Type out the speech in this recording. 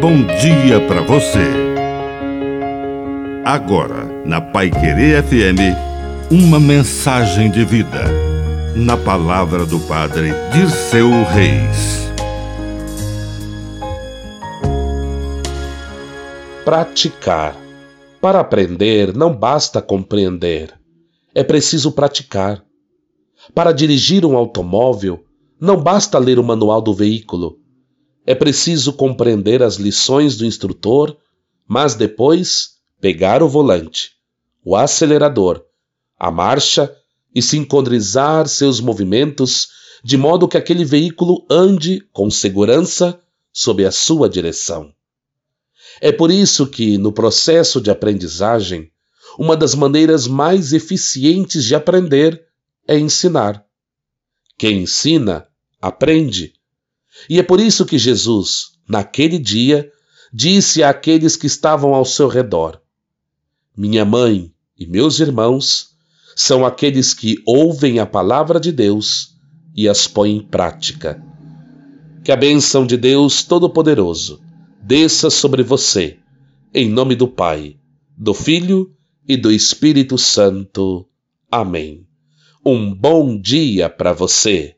bom dia para você. Agora, na Pai Querer FM, uma mensagem de vida. Na palavra do Padre Dirceu Reis. Praticar. Para aprender, não basta compreender. É preciso praticar. Para dirigir um automóvel, não basta ler o manual do veículo é preciso compreender as lições do instrutor, mas depois pegar o volante, o acelerador, a marcha e sincronizar seus movimentos de modo que aquele veículo ande com segurança sob a sua direção. É por isso que, no processo de aprendizagem, uma das maneiras mais eficientes de aprender é ensinar. Quem ensina, aprende. E é por isso que Jesus, naquele dia, disse àqueles que estavam ao seu redor: Minha mãe e meus irmãos são aqueles que ouvem a palavra de Deus e as põem em prática. Que a bênção de Deus Todo-Poderoso desça sobre você, em nome do Pai, do Filho e do Espírito Santo. Amém. Um bom dia para você.